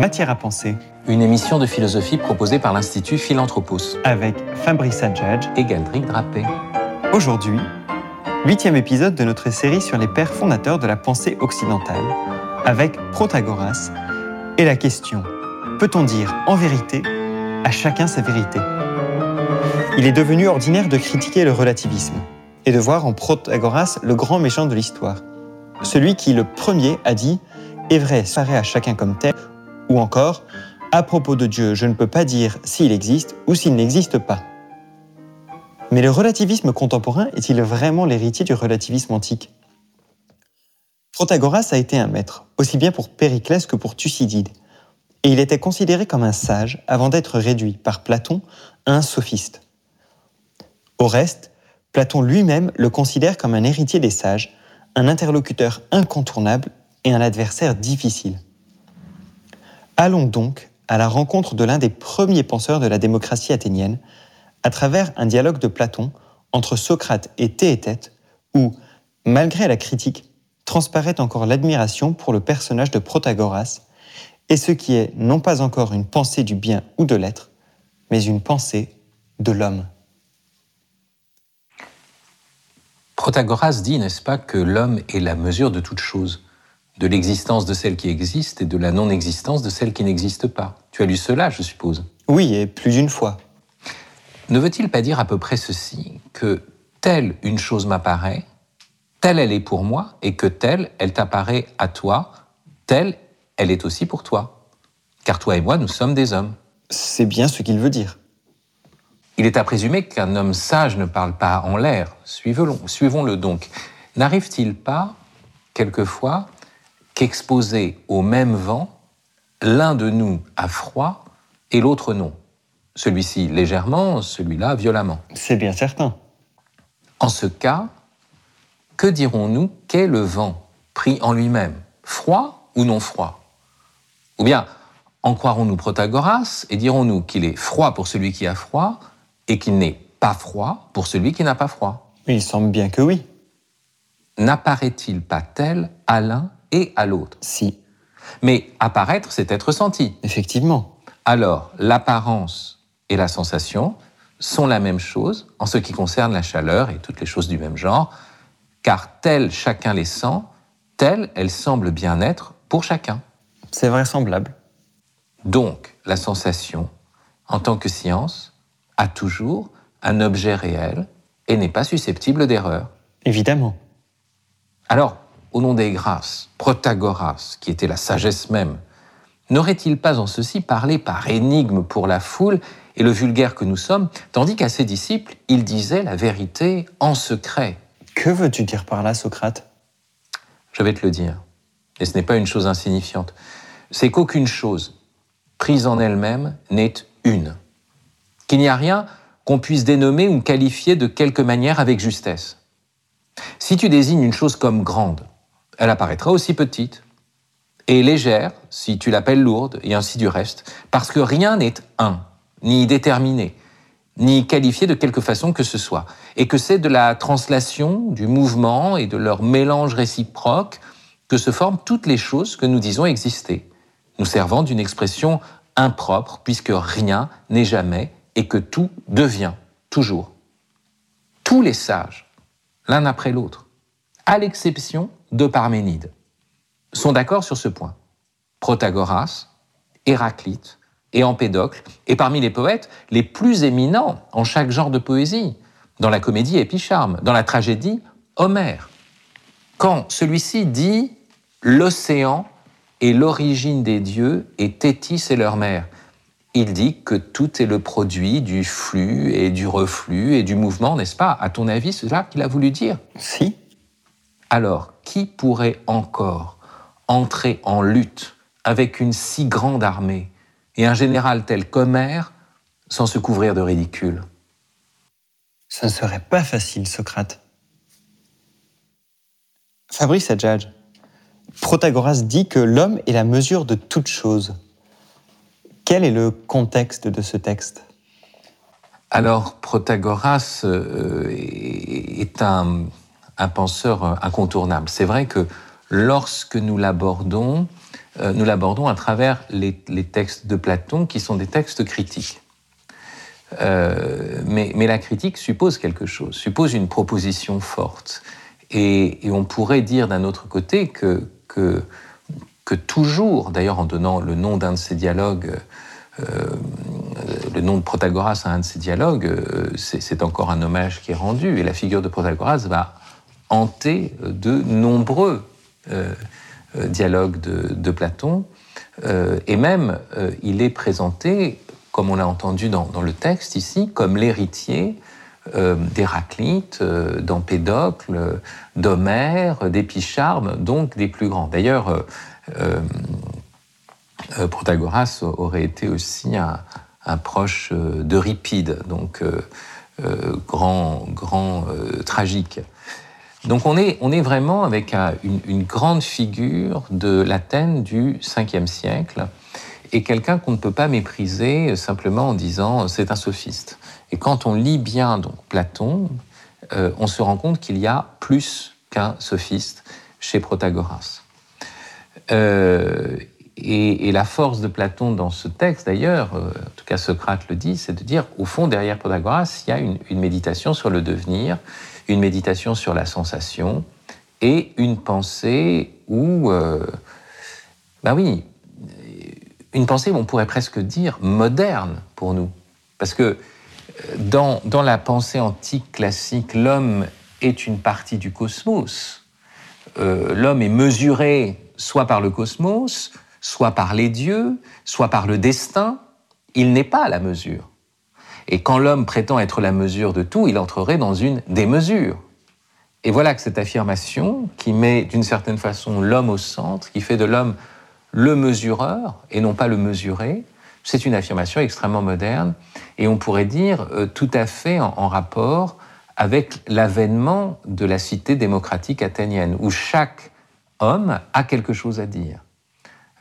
Matière à penser. Une émission de philosophie proposée par l'Institut Philanthropos. Avec Fabrice Adjadj et Galdric Drapé. Aujourd'hui, huitième épisode de notre série sur les pères fondateurs de la pensée occidentale, avec Protagoras et la question peut-on dire en vérité à chacun sa vérité? Il est devenu ordinaire de critiquer le relativisme et de voir en Protagoras le grand méchant de l'histoire, celui qui le premier a dit est vrai, paraît à chacun comme tel, ou encore à propos de Dieu, je ne peux pas dire s'il existe ou s'il n'existe pas. Mais le relativisme contemporain est-il vraiment l'héritier du relativisme antique? Protagoras a été un maître, aussi bien pour Périclès que pour Thucydide, et il était considéré comme un sage avant d'être réduit par Platon à un sophiste. Au reste, Platon lui-même le considère comme un héritier des sages, un interlocuteur incontournable et un adversaire difficile. Allons donc à la rencontre de l'un des premiers penseurs de la démocratie athénienne, à travers un dialogue de Platon entre Socrate et Théétète, où, malgré la critique, transparaît encore l'admiration pour le personnage de Protagoras, et ce qui est non pas encore une pensée du bien ou de l'être, mais une pensée de l'homme. Protagoras dit, n'est-ce pas, que l'homme est la mesure de toute chose, de l'existence de celle qui existe et de la non-existence de celle qui n'existe pas. Tu as lu cela, je suppose Oui, et plus d'une fois. Ne veut-il pas dire à peu près ceci, que telle une chose m'apparaît, telle elle est pour moi, et que telle elle t'apparaît à toi, telle elle est aussi pour toi? Car toi et moi, nous sommes des hommes. C'est bien ce qu'il veut dire. Il est à présumer qu'un homme sage ne parle pas en l'air. Suivons-le donc. N'arrive-t-il pas, quelquefois, qu'exposer au même vent, l'un de nous a froid et l'autre non Celui-ci légèrement, celui-là violemment. C'est bien certain. En ce cas, que dirons-nous qu'est le vent pris en lui-même Froid ou non froid? Ou bien, en croirons-nous Protagoras et dirons-nous qu'il est froid pour celui qui a froid et qu'il n'est pas froid pour celui qui n'a pas froid? Il semble bien que oui. N'apparaît-il pas tel à l'un et à l'autre Si. Mais apparaître, c'est être senti. Effectivement. Alors, l'apparence et la sensation sont la même chose en ce qui concerne la chaleur et toutes les choses du même genre, car tel chacun les sent, tel elles semblent bien être pour chacun. C'est vraisemblable. Donc, la sensation, en tant que science, a toujours un objet réel et n'est pas susceptible d'erreur. Évidemment. Alors, au nom des grâces, Protagoras, qui était la sagesse même, n'aurait-il pas en ceci parlé par énigme pour la foule et le vulgaire que nous sommes, tandis qu'à ses disciples, il disait la vérité en secret? Que veux-tu dire par là, Socrate? Je vais te le dire. Et ce n'est pas une chose insignifiante c'est qu'aucune chose prise en elle-même n'est une. Qu'il n'y a rien qu'on puisse dénommer ou qualifier de quelque manière avec justesse. Si tu désignes une chose comme grande, elle apparaîtra aussi petite, et légère si tu l'appelles lourde, et ainsi du reste, parce que rien n'est un, ni déterminé, ni qualifié de quelque façon que ce soit, et que c'est de la translation, du mouvement et de leur mélange réciproque que se forment toutes les choses que nous disons exister nous servant d'une expression impropre, puisque rien n'est jamais et que tout devient toujours. Tous les sages, l'un après l'autre, à l'exception de Parménide, sont d'accord sur ce point. Protagoras, Héraclite et Empédocle, et parmi les poètes les plus éminents en chaque genre de poésie, dans la comédie Épicharme, dans la tragédie Homère. Quand celui-ci dit L'océan et l'origine des dieux est Tétis et leur mère. Il dit que tout est le produit du flux et du reflux et du mouvement, n'est-ce pas? À ton avis, c'est là qu'il a voulu dire? Si. Alors, qui pourrait encore entrer en lutte avec une si grande armée et un général tel qu'Homère sans se couvrir de ridicule? Ça ne serait pas facile, Socrate. Fabrice Adjadj, Protagoras dit que l'homme est la mesure de toute chose. Quel est le contexte de ce texte? Alors, Protagoras euh, est un, penseur incontournable. C'est vrai que lorsque nous l'abordons, euh, nous l'abordons à travers les, textes de Platon qui sont des textes critiques. Euh, mais, la critique suppose quelque chose, suppose une proposition forte. Et, on pourrait dire d'un autre côté que, que, toujours, d'ailleurs en donnant le nom d'un de ces dialogues, euh, le nom de Protagoras à un de ces dialogues, c'est encore un hommage qui est rendu. Et la figure de Protagoras va hanter de nombreux euh, euh, dialogues de, Platon. Euh, et même, il est présenté, comme on l'a entendu dans, le texte ici, comme l'héritier d'Héraclite, d'Empédocle, d'Homère, d'Épicharme, donc des plus grands. D'ailleurs, Protagoras aurait été aussi un, un proche d'Euripide, donc grand, grand tragique. Donc on est, on est vraiment avec une, grande figure de l'Athènes du 5e siècle et quelqu'un qu'on ne peut pas mépriser simplement en disant c'est un sophiste. Et quand on lit bien donc Platon, euh, on se rend compte qu'il y a plus qu'un sophiste chez Protagoras. Euh, et, la force de Platon dans ce texte, d'ailleurs, euh, en tout cas Socrate le dit, c'est de dire, au fond, derrière Protagoras, il y a une méditation sur le devenir, une méditation sur la sensation et une pensée où, bah oui, une pensée, on pourrait presque dire moderne pour nous. Parce que euh, dans, dans la pensée antique classique, l'homme est une partie du cosmos. Euh, l'homme est mesuré soit par le cosmos, soit par les dieux, soit par le destin. Il n'est pas à la mesure. Et quand l'homme prétend être la mesure de tout, il entrerait dans une démesure. Et voilà que cette affirmation, qui met d'une certaine façon l'homme au centre, qui fait de l'homme le mesureur et non pas le mesuré, c'est une affirmation extrêmement moderne et on pourrait dire euh, tout à fait en, rapport avec l'avènement de la cité démocratique athénienne, où chaque homme a quelque chose à dire.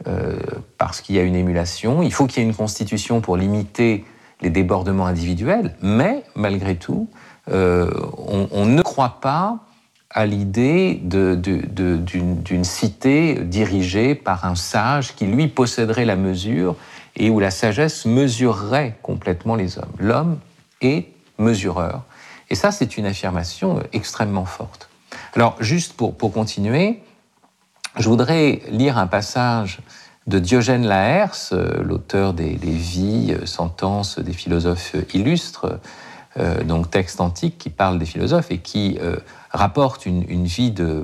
Euh, parce qu'il y a une émulation, il faut qu'il y ait une constitution pour limiter les débordements individuels, mais malgré tout, euh, on, ne croit pas à l'idée d'une cité dirigée par un sage qui, lui, posséderait la mesure et où la sagesse mesurerait complètement les hommes. L'homme est mesureur. Et ça, c'est une affirmation extrêmement forte. Alors, juste pour, pour continuer, je voudrais lire un passage de Diogène Laërce, euh, l'auteur des, Vies, euh, Sentences des philosophes illustres, euh, donc texte antique qui parle des philosophes et qui rapporte une, vie de,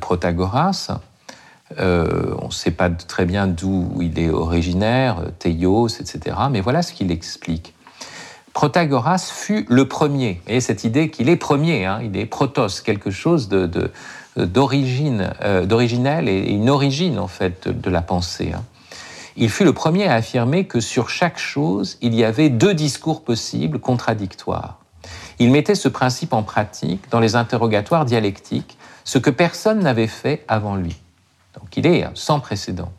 Protagoras. on ne sait pas très bien d'où il est originaire, Théios, etc. Mais voilà ce qu'il explique. Protagoras fut le premier. Et cette idée qu'il est premier, hein, il est protos, quelque chose de, d'origine, euh, d'originelle et une origine en fait de, la pensée. Hein. Il fut le premier à affirmer que sur chaque chose, il y avait deux discours possibles contradictoires. Il mettait ce principe en pratique dans les interrogatoires dialectiques, ce que personne n'avait fait avant lui. Donc il est sans précédent.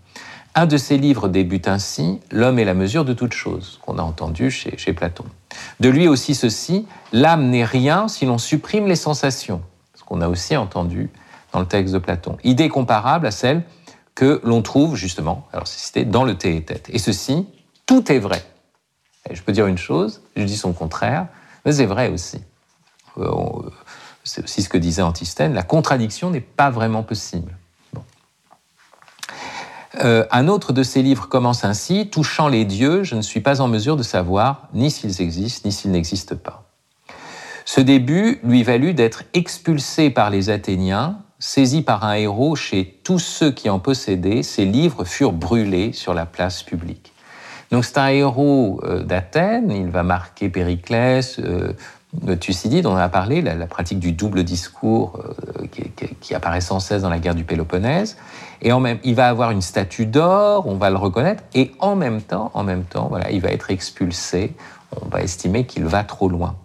Un de ses livres débute ainsi L'homme est la mesure de toute chose, qu'on a entendu chez, chez Platon. De lui aussi ceci L'âme n'est rien si l'on supprime les sensations, ce qu'on a aussi entendu dans le texte de Platon. Idée comparable à celle que l'on trouve justement, alors c'est cité, dans le thé et ceci, tout est vrai. Je peux dire une chose, je dis son contraire, mais c'est vrai aussi. Euh, c'est aussi ce que disait Antisthène, la contradiction n'est pas vraiment possible. Euh, un autre de ses livres commence ainsi Touchant les dieux, je ne suis pas en mesure de savoir ni s'ils existent, ni s'ils n'existent pas. Ce début lui valut d'être expulsé par les Athéniens saisi par un héros chez tous ceux qui en possédaient, ses livres furent brûlés sur la place publique. Donc c'est un héros euh, d'Athènes, il va marquer Périclès, euh, Thucydide, on en a parlé, la, pratique du double discours euh, qui, apparaît sans cesse dans la guerre du Péloponnèse. Et en même, il va avoir une statue d'or, on va le reconnaître, et en même temps, en même temps, voilà, il va être expulsé. On va estimer qu'il va trop loin.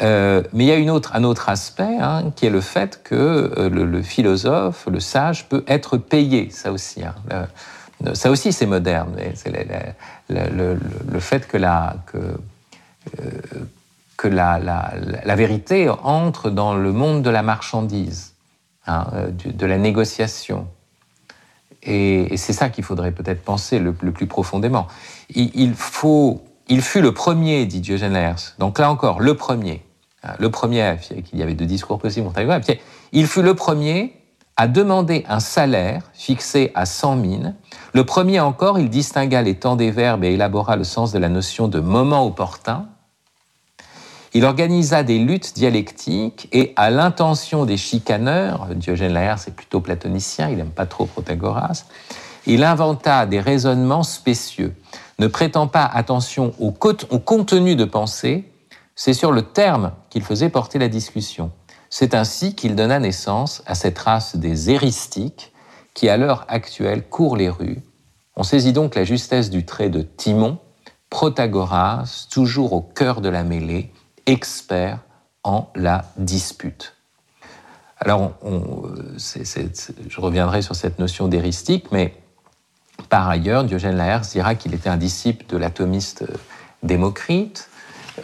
Euh, mais il y a un autre aspect hein, qui est le fait que euh, le, philosophe, le sage, peut être payé. Ça aussi, hein. ça aussi c'est moderne. C'est le, fait que euh, la, vérité entre dans le monde de la marchandise. hein, de, la négociation. Et, c'est ça qu'il faudrait peut-être penser le, plus profondément. Il, faut, il fut le premier, dit Diogène Laërce. Donc là encore, le premier. Hein, le premier, qu'il y avait deux discours possibles, il fut le premier à demander un salaire fixé à 100 mines. Le premier encore, il distingua les temps des verbes et élabora le sens de la notion de moment opportun. Il organisa des luttes dialectiques et, à l'intention des chicaneurs, Diogène Laërce est plutôt platonicien, il n'aime pas trop Protagoras, il inventa des raisonnements spécieux. Ne prétend pas attention au, contenu de pensée, c'est sur le terme qu'il faisait porter la discussion. C'est ainsi qu'il donna naissance à cette race des héristiques qui, à l'heure actuelle, court les rues. On saisit donc la justesse du trait de Timon, Protagoras, toujours au cœur de la mêlée, expert en la dispute. Alors, je reviendrai sur cette notion d'héristique, mais par ailleurs, Diogène Laërce dira qu'il était un disciple de l'atomiste Démocrite,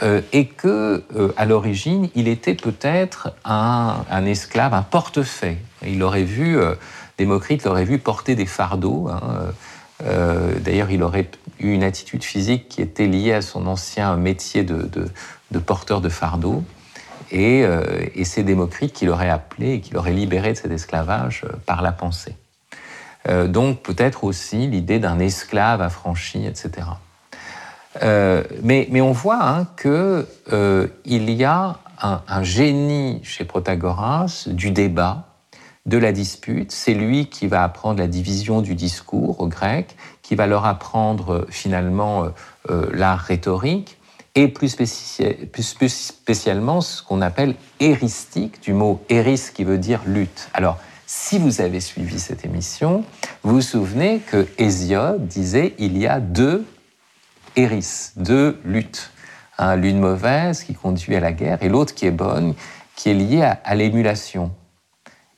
euh, et que euh, à l'origine, il était peut-être un, esclave, un portefeuille. Il aurait vu, euh, Démocrite l'aurait vu porter des fardeaux. Hein, d'ailleurs, il aurait eu une attitude physique qui était liée à son ancien métier de, porteur de fardeaux. Et c'est Démocrite qui l'aurait appelé et qui l'aurait libéré de cet esclavage par la pensée. Donc peut-être aussi l'idée d'un esclave affranchi, etc. Euh, mais, on voit hein, qu'il euh, y a un, génie chez Protagoras du débat, de la dispute. C'est lui qui va apprendre la division du discours aux Grecs, qui va leur apprendre finalement euh, l'art rhétorique et plus, spécialement ce qu'on appelle héristique, du mot héris qui veut dire lutte. Alors, si vous avez suivi cette émission, vous vous souvenez que Hésiode disait il y a deux Eris, deux luttes. L'une mauvaise qui conduit à la guerre et l'autre qui est bonne, qui est liée à, l'émulation.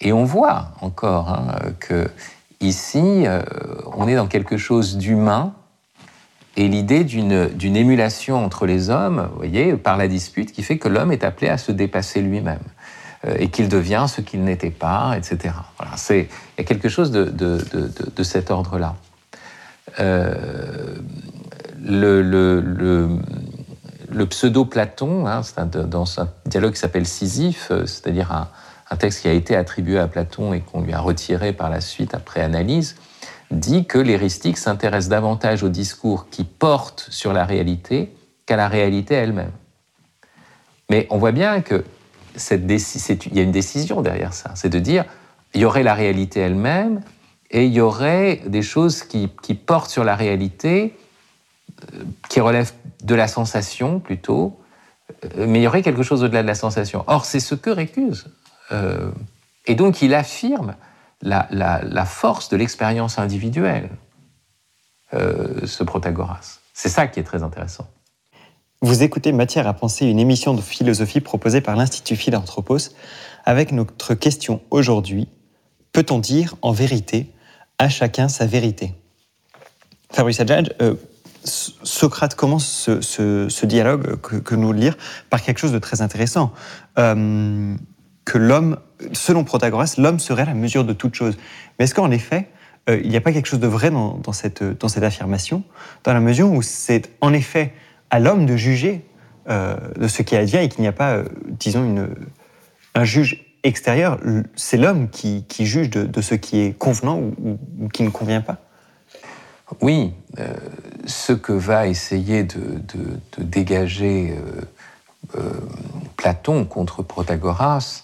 Et on voit encore hein, que ici, euh, on est dans quelque chose d'humain et l'idée d'une émulation entre les hommes, vous voyez, par la dispute, qui fait que l'homme est appelé à se dépasser lui-même et qu'il devient ce qu'il n'était pas, etc. Voilà, il y a quelque chose de, de cet ordre-là. Euh, le, pseudo-Platon, hein, dans un dialogue qui s'appelle Sisyphe, euh, c'est-à-dire un, texte qui a été attribué à Platon et qu'on lui a retiré par la suite après analyse, dit que l'héristique s'intéresse davantage au discours qui porte sur la réalité qu'à la réalité elle-même. Mais on voit bien que il y a une décision derrière ça, c'est de dire il y aurait la réalité elle-même et il y aurait des choses qui portent sur la réalité qui relève de la sensation plutôt, euh, mais il y aurait quelque chose au-delà de la sensation. Or, c'est ce que récuse. Euh, et donc, il affirme la, force de l'expérience individuelle, euh, ce Protagoras. C'est ça qui est très intéressant. Vous écoutez Matière à penser, une émission de philosophie proposée par l'Institut Philanthropos, avec notre question aujourd'hui peut-on dire en vérité à chacun sa vérité? Fabrice Adjadj, Socrate commence ce, dialogue que, nous lire par quelque chose de très intéressant. Euh, que l'homme, selon Protagoras, l'homme serait la mesure de toute chose. Mais est-ce qu'en effet, euh, il n'y a pas quelque chose de vrai dans cette affirmation, dans la mesure où c'est en effet à l'homme de juger euh, de ce qui advient et qu'il n'y a pas, disons, une, un juge extérieur. C'est l'homme qui, juge de, ce qui est convenant ou qui ne convient pas oui, euh, ce que va essayer de, dégager euh, euh, Platon contre Protagoras,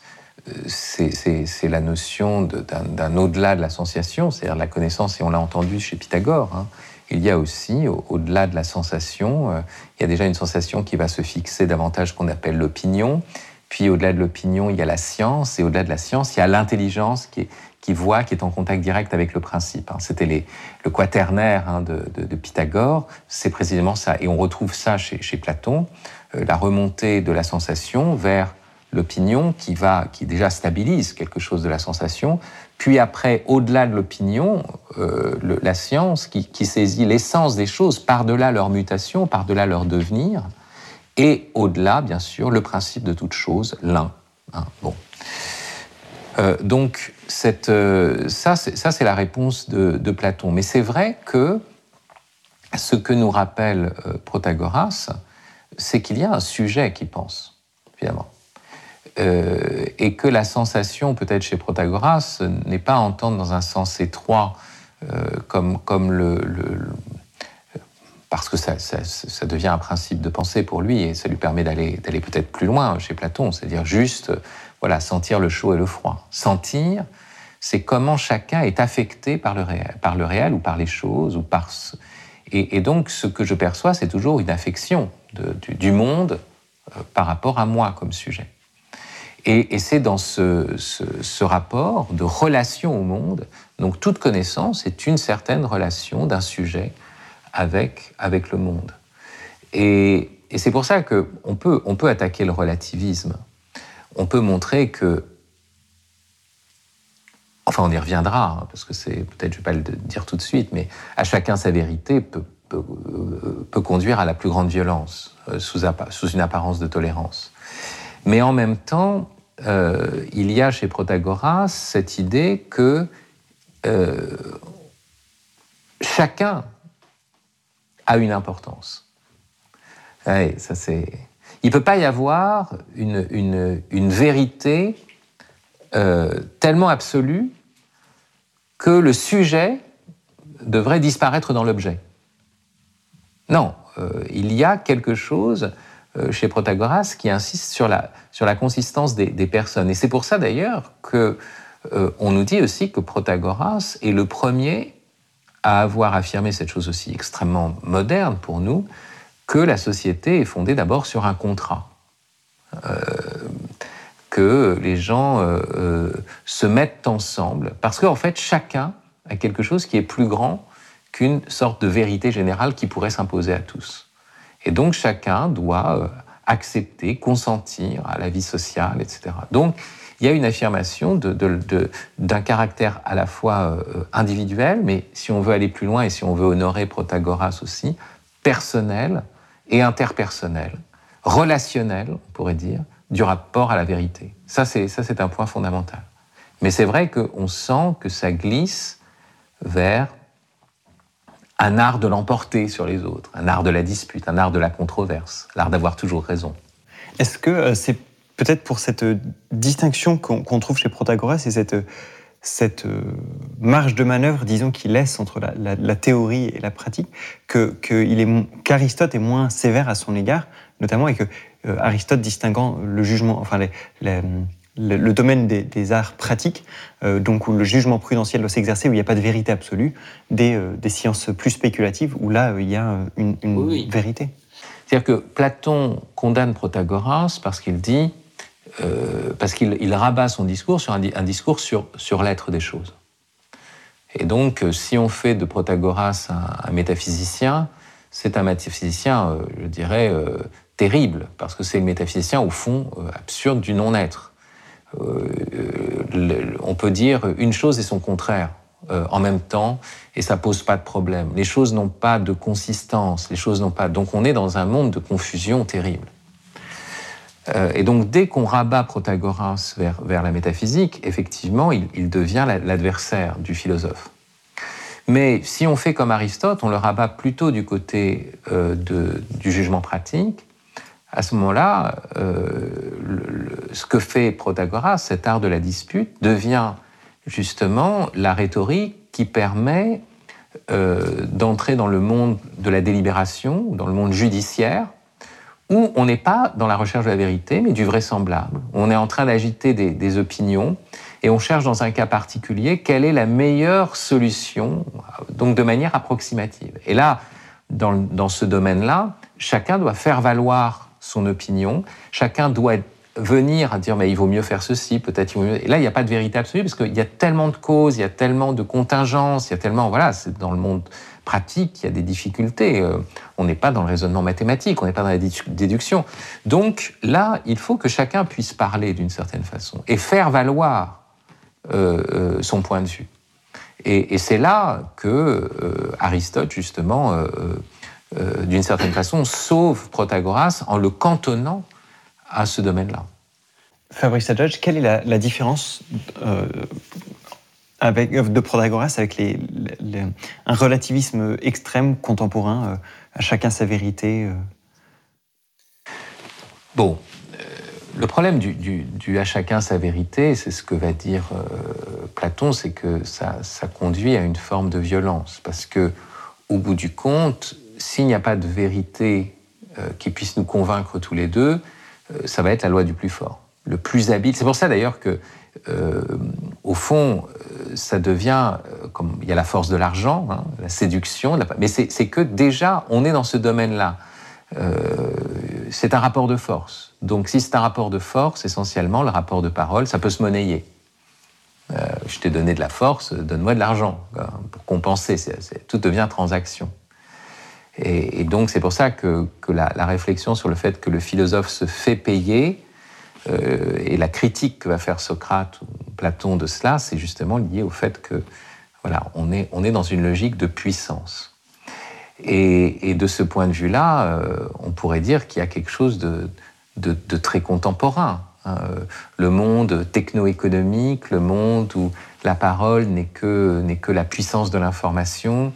c'est la notion d'un au-delà de la c'est-à-dire la connaissance, et on l'a entendu chez Pythagore. Hein. Il y a aussi, au-delà de la sensation, il y a déjà une sensation qui va se fixer davantage qu'on appelle l'opinion. Puis au-delà de l'opinion, il y a la science, et au-delà de la science, il y a l'intelligence qui voit, qui est en contact direct avec le principe. Hein. C'était le quaternaire hein, de, Pythagore, c'est précisément ça. Et on retrouve ça chez, Platon, euh, la remontée de la sensation vers l'opinion qui va, qui déjà stabilise quelque chose de la sensation, puis après, au-delà de l'opinion, euh, la science qui, saisit l'essence des choses par-delà leur mutation, par-delà leur devenir, et au-delà, bien sûr, le principe de toute chose, l'un. Hein. bon. donc, cette, ça, c'est la réponse de, de Platon. Mais c'est vrai que ce que nous rappelle Protagoras, c'est qu'il y a un sujet qui pense, finalement. Euh, et que la sensation, peut-être chez Protagoras, n'est pas entendre dans un sens étroit, euh, comme, le, parce que ça, devient un principe de pensée pour lui et ça lui permet d'aller peut-être plus loin chez Platon, c'est-à-dire juste voilà sentir le chaud et le froid. Sentir, c'est comment chacun est affecté par le réel, ou par les choses ou par et, et donc ce que je perçois, c'est toujours une affection du, monde euh, par rapport à moi comme sujet. Et, c'est dans ce, rapport de relation au monde, donc toute connaissance est une certaine relation d'un sujet avec, avec le monde. Et, c'est pour ça qu'on peut, on peut attaquer le relativisme. On peut montrer que enfin on y reviendra, hein, parce que c'est peut-être, je ne vais pas le dire tout de suite, mais à chacun sa vérité peut peut, conduire à la plus grande violence euh, sous, sous, une apparence de tolérance. Mais en même temps, euh, il y a chez Protagoras cette idée que euh, chacun a une importance. ça c'est. Il ne peut pas y avoir une, une, une vérité tellement absolue que le sujet devrait disparaître dans l'objet. Non, euh, il y a quelque chose euh, chez Protagoras qui insiste sur la, sur la consistance des, personnes. Et c'est pour ça d'ailleurs que euh, on nous dit aussi que Protagoras est le premier à avoir affirmé cette chose aussi extrêmement moderne pour nous, que la société est fondée d'abord sur un contrat. que les gens se mettent ensemble, parce qu'en fait, chacun a quelque chose qui est plus grand qu'une sorte de vérité générale qui pourrait s'imposer à tous. Et donc chacun doit euh, accepter, consentir à la vie sociale, etc. Donc il y a une affirmation d'un caractère à la fois euh, individuel, mais si on veut aller plus loin et si on veut honorer Protagoras aussi, personnel et interpersonnel, relationnel, on pourrait dire, du rapport à la vérité. Ça, c'est un point fondamental. Mais c'est vrai qu'on sent que ça glisse vers un art de l'emporter sur les autres, un art de la dispute, un art de la controverse, l'art d'avoir toujours raison. Est-ce que euh, c'est peut-être pour cette euh, distinction qu'on trouve chez Protagoras et cette, cette euh, marge de manœuvre, disons, qu'il laisse entre la, théorie et la pratique, qu'Aristote est, est moins sévère à son égard, notamment, et que Aristote distinguant le jugement, enfin les, le, domaine des, arts pratiques, euh, donc où le jugement prudentiel doit s'exercer, où il n'y a pas de vérité absolue, des, euh, sciences plus spéculatives, où là, euh, il y a une, vérité. C'est-à-dire que Platon condamne Protagoras parce qu'il dit, parce qu'il rabat son discours sur un, discours sur, sur l'être des choses. Et donc, si on fait de Protagoras un, métaphysicien, c'est un métaphysicien, je dirais, terrible, parce que c'est le métaphysicien, au fond, absurde du non-être. Euh, on peut dire une chose et son contraire euh, en même temps, et ça pose pas de problème. Les choses n'ont pas de consistance, les choses n'ont pas. Donc on est dans un monde de confusion terrible. Euh, et donc dès qu'on rabat Protagoras vers, la métaphysique, effectivement, il, devient l'adversaire du philosophe. Mais si on fait comme Aristote, on le rabat plutôt du côté du jugement pratique, à ce moment-là, euh, ce que fait Protagoras, cet art de la dispute, devient justement la rhétorique qui permet euh, d'entrer dans le monde de la délibération, dans le monde judiciaire, où on n'est pas dans la recherche de la vérité, mais du vraisemblable. On est en train d'agiter des, opinions et on cherche dans un cas particulier quelle est la meilleure solution, donc de manière approximative. Et là, dans, dans ce domaine-là, chacun doit faire valoir son opinion. Chacun doit venir à dire mais il vaut mieux faire ceci, peut-être il vaut mieux. Et là, il n'y a pas de vérité absolue parce qu'il y a tellement de causes, il y a tellement de contingences, il y a tellement voilà, c'est dans le monde pratique, il y a des difficultés. Euh, on n'est pas dans le raisonnement mathématique, on n'est pas dans la déduction. Donc là, il faut que chacun puisse parler d'une certaine façon et faire valoir euh, euh, son point de vue. Et, et c'est là que Aristote justement euh, d'une certaine façon, sauve Protagoras en le cantonnant à ce domaine-là. Fabrice Adjudge, quelle est la, différence euh, avec, de Protagoras avec les, un relativisme extrême contemporain, à chacun sa vérité Bon, le problème du, à chacun sa vérité, c'est ce que va dire Platon, c'est que ça, ça, conduit à une forme de violence, parce que au bout du compte, s'il n'y a pas de vérité euh, qui puisse nous convaincre tous les deux, euh, ça va être la loi du plus fort, le plus habile. C'est pour ça d'ailleurs que, euh, au fond, ça devient comme il y a la force de l'argent, hein, la séduction, mais c'est que déjà on est dans ce domaine-là. c'est un rapport de force. Donc si c'est un rapport de force, essentiellement, le rapport de parole, ça peut se monnayer. je t'ai donné de la force, donne-moi de l'argent pour compenser. tout devient transaction. Et, donc c'est pour ça que, la, réflexion sur le fait que le philosophe se fait payer euh, et la critique que va faire Socrate ou Platon de cela, c'est justement lié au fait que voilà, on est, on est dans une logique de puissance. Et, de ce point de vue-là, euh, on pourrait dire qu'il y a quelque chose de, très contemporain. Hein. Le monde techno-économique, le monde où la parole n'est que, n'est que la puissance de l'information,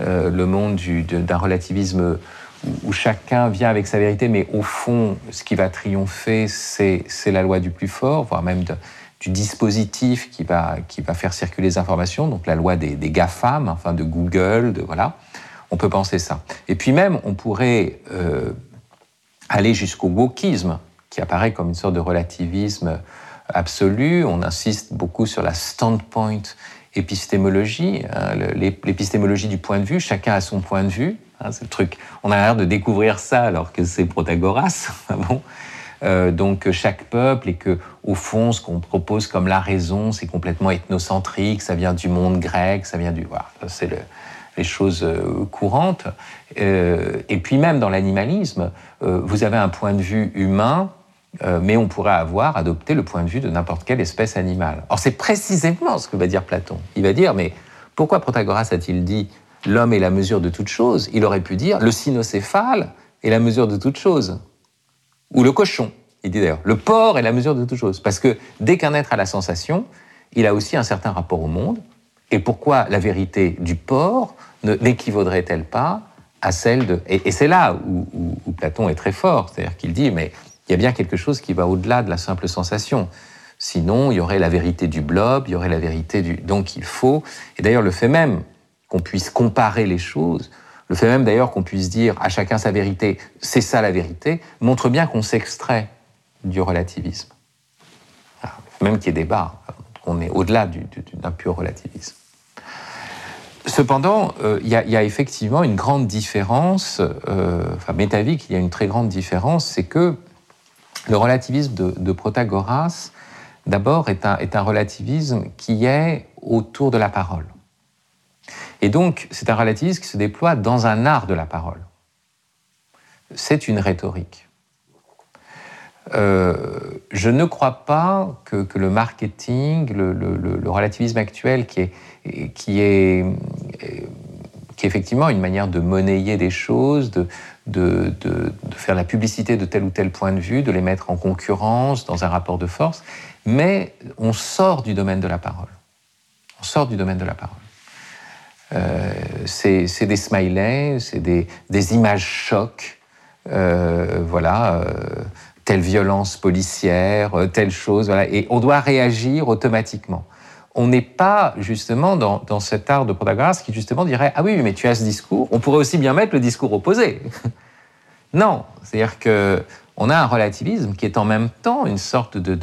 euh, le monde d'un relativisme où, chacun vient avec sa vérité, mais au fond, ce qui va triompher, c'est la loi du plus fort, voire même du dispositif qui va, faire circuler les informations, donc la loi des, des GAFAM, enfin de Google, de, voilà. On peut penser ça. Et puis même, on pourrait euh, aller jusqu'au wokisme, qui apparaît comme une sorte de relativisme absolu. On insiste beaucoup sur la standpoint épistémologie, hein, l'épistémologie du point de vue, chacun a son point de vue. Hein, c'est le truc. On a l'air de découvrir ça alors que c'est Protagoras. bon? Euh, donc chaque peuple et que au fond ce qu'on propose comme la raison c'est complètement ethnocentrique, ça vient du monde grec, ça vient du voilà, c'est le, les choses euh, courantes. Euh, et puis même dans l'animalisme, vous avez un point de vue humain euh, mais on pourrait avoir adopté le point de vue de n'importe quelle espèce animale. Or, c'est précisément ce que va dire Platon. Il va dire, mais pourquoi Protagoras a-t-il dit l'homme est la mesure de toute chose Il aurait pu dire le cynocéphale est la mesure de toute chose. Ou le cochon. Il dit d'ailleurs, le porc est la mesure de toute chose. Parce que dès qu'un être a la sensation, il a aussi un certain rapport au monde. Et pourquoi la vérité du porc n'équivaudrait-elle pas à celle de... Et, c'est là où, où Platon est très fort. C'est-à-dire qu'il dit, mais il y a bien quelque chose qui va au-delà de la simple sensation. Sinon, il y aurait la vérité du blob, il y aurait la vérité du... Donc il faut... Et d'ailleurs, le fait même qu'on puisse comparer les choses, le fait même d'ailleurs qu'on puisse dire à chacun sa vérité, c'est ça la vérité, montre bien qu'on s'extrait du relativisme. Ah, même qu'il y ait débat, on est au-delà d'un pur relativisme. Cependant, euh, il y, a effectivement une grande différence, euh, enfin métavique, il y a une très grande différence, c'est que le relativisme de, Protagoras, d'abord, est un, relativisme qui est autour de la parole. Et donc, c'est un relativisme qui se déploie dans un art de la parole. C'est une rhétorique. Euh, je ne crois pas que, le marketing, le, relativisme actuel, qui est, qui est, qui est effectivement une manière de monnayer des choses, de, de, faire la publicité de tel ou tel point de vue, de les mettre en concurrence dans un rapport de force, mais on sort du domaine de la parole. On sort du domaine de la parole. Euh, c'est des smileys, c'est des, images chocs, euh, voilà, euh, telle violence policière, telle chose, voilà, et on doit réagir automatiquement on n'est pas justement dans, cet art de Protagoras qui justement dirait Ah oui, mais tu as ce discours, on pourrait aussi bien mettre le discours opposé. non, c'est-à-dire que on a un relativisme qui est en même temps une sorte de,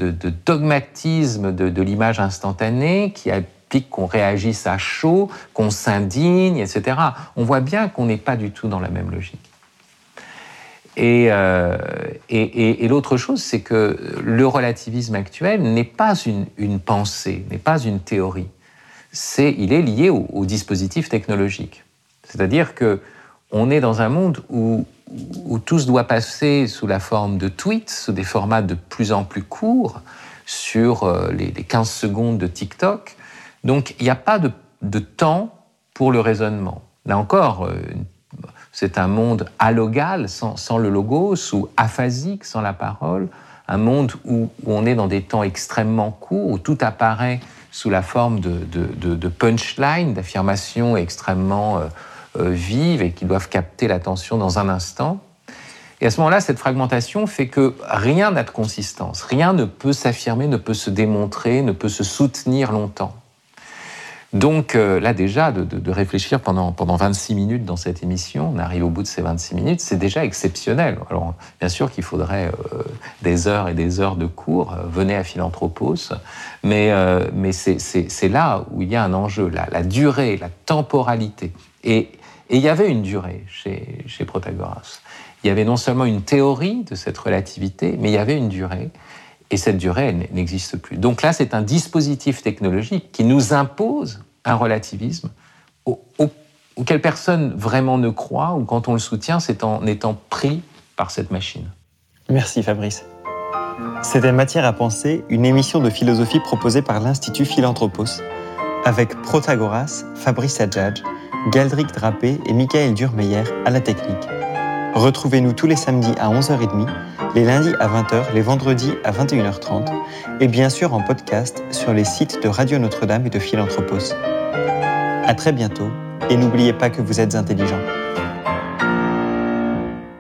dogmatisme de, l'image instantanée qui implique qu'on réagisse à chaud, qu'on s'indigne, etc. On voit bien qu'on n'est pas du tout dans la même logique. Euh, et, l'autre chose, c'est que le relativisme actuel n'est pas une, pensée, n'est pas une théorie. C'est, il est lié au, dispositif technologique. C'est-à-dire que on est dans un monde où, tout se doit passer sous la forme de tweets, sous des formats de plus en plus courts, sur euh, les, 15 secondes de TikTok. Donc il n'y a pas de, de, temps pour le raisonnement. Là encore, euh, c'est un monde allogal, sans, le logo, ou aphasique, sans la parole, un monde où, on est dans des temps extrêmement courts, où tout apparaît sous la forme de, de, de, punchline, d'affirmations extrêmement euh, euh, vives et qui doivent capter l'attention dans un instant. Et à ce moment-là, cette fragmentation fait que rien n'a de consistance, rien ne peut s'affirmer, ne peut se démontrer, ne peut se soutenir longtemps. Donc euh, là déjà, de, réfléchir pendant, pendant 26 minutes dans cette émission, on arrive au bout de ces 26 minutes, c'est déjà exceptionnel. Alors bien sûr qu'il faudrait euh, des heures et des heures de cours, euh, venez à Philanthropos, mais, mais c'est là où il y a un enjeu, la, la durée, la temporalité. Et, et, il y avait une durée chez, chez Protagoras. Il y avait non seulement une théorie de cette relativité, mais il y avait une durée. Et cette durée, n'existe plus. Donc là, c'est un dispositif technologique qui nous impose un relativisme auquel personne vraiment ne croit, ou quand on le soutient, c'est en étant pris par cette machine. Merci Fabrice. C'était Matière à penser, une émission de philosophie proposée par l'Institut Philanthropos, avec Protagoras, Fabrice Adjadj, Galdric Drapé et Michael Durmeyer à la technique. Retrouvez-nous tous les samedis à 11h30, les lundis à 20h, les vendredis à 21h30 et bien sûr en podcast sur les sites de Radio Notre-Dame et de Philanthropos. À très bientôt et n'oubliez pas que vous êtes intelligent.